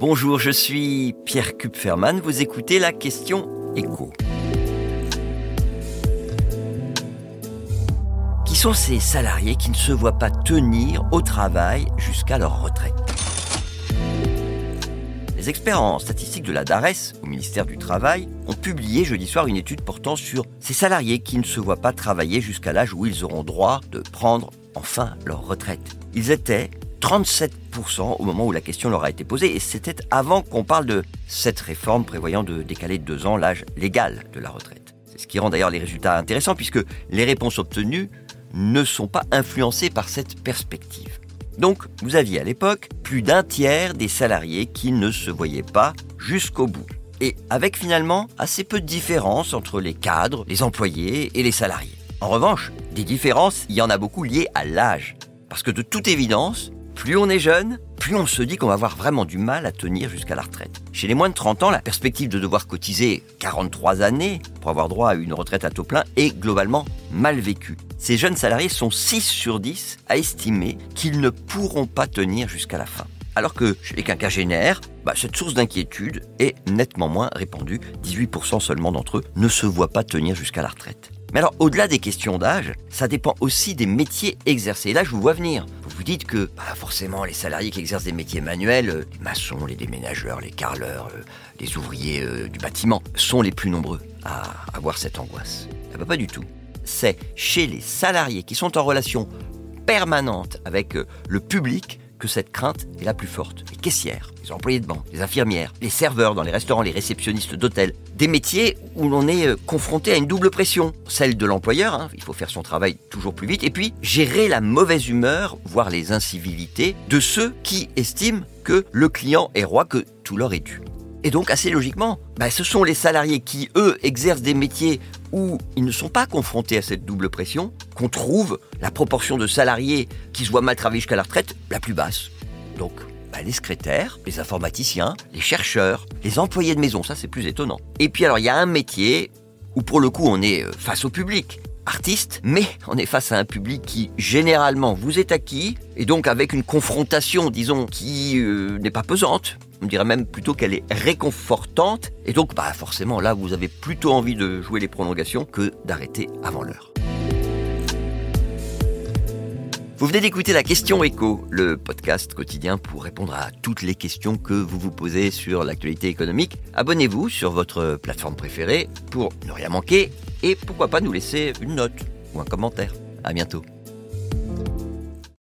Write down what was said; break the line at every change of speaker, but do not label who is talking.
Bonjour, je suis Pierre Kupferman, vous écoutez la question écho. Qui sont ces salariés qui ne se voient pas tenir au travail jusqu'à leur retraite les experts en statistiques de la DARES, au ministère du Travail, ont publié jeudi soir une étude portant sur ces salariés qui ne se voient pas travailler jusqu'à l'âge où ils auront droit de prendre enfin leur retraite. Ils étaient 37% au moment où la question leur a été posée, et c'était avant qu'on parle de cette réforme prévoyant de décaler de deux ans l'âge légal de la retraite. C'est ce qui rend d'ailleurs les résultats intéressants, puisque les réponses obtenues ne sont pas influencées par cette perspective. Donc, vous aviez à l'époque plus d'un tiers des salariés qui ne se voyaient pas jusqu'au bout. Et avec finalement assez peu de différence entre les cadres, les employés et les salariés. En revanche, des différences, il y en a beaucoup liées à l'âge. Parce que de toute évidence, plus on est jeune, plus on se dit qu'on va avoir vraiment du mal à tenir jusqu'à la retraite. Chez les moins de 30 ans, la perspective de devoir cotiser 43 années pour avoir droit à une retraite à taux plein est globalement mal vécue. Ces jeunes salariés sont 6 sur 10 à estimer qu'ils ne pourront pas tenir jusqu'à la fin. Alors que chez les quinquagénaires, bah, cette source d'inquiétude est nettement moins répandue. 18% seulement d'entre eux ne se voient pas tenir jusqu'à la retraite. Mais alors, au-delà des questions d'âge, ça dépend aussi des métiers exercés. là, je vous vois venir. Vous vous dites que, bah, forcément, les salariés qui exercent des métiers manuels, euh, les maçons, les déménageurs, les carleurs, euh, les ouvriers euh, du bâtiment, sont les plus nombreux à avoir cette angoisse. Eh ben, pas du tout. C'est chez les salariés qui sont en relation permanente avec le public que cette crainte est la plus forte. Les caissières, les employés de banque, les infirmières, les serveurs dans les restaurants, les réceptionnistes d'hôtels. Des métiers où l'on est euh, confronté à une double pression. Celle de l'employeur, hein, il faut faire son travail toujours plus vite, et puis gérer la mauvaise humeur, voire les incivilités, de ceux qui estiment que le client est roi, que tout leur est dû. Et donc, assez logiquement, bah, ce sont les salariés qui, eux, exercent des métiers où ils ne sont pas confrontés à cette double pression qu'on trouve la proportion de salariés qui se voient mal travailler jusqu'à la retraite la plus basse. Donc, bah, les secrétaires, les informaticiens, les chercheurs, les employés de maison, ça c'est plus étonnant. Et puis alors, il y a un métier où pour le coup on est euh, face au public artiste, mais on est face à un public qui généralement vous est acquis, et donc avec une confrontation, disons, qui euh, n'est pas pesante. On dirait même plutôt qu'elle est réconfortante, et donc bah forcément là vous avez plutôt envie de jouer les prolongations que d'arrêter avant l'heure. Vous venez d'écouter la question écho, le podcast quotidien pour répondre à toutes les questions que vous vous posez sur l'actualité économique. Abonnez-vous sur votre plateforme préférée pour ne rien manquer et pourquoi pas nous laisser une note ou un commentaire. À bientôt.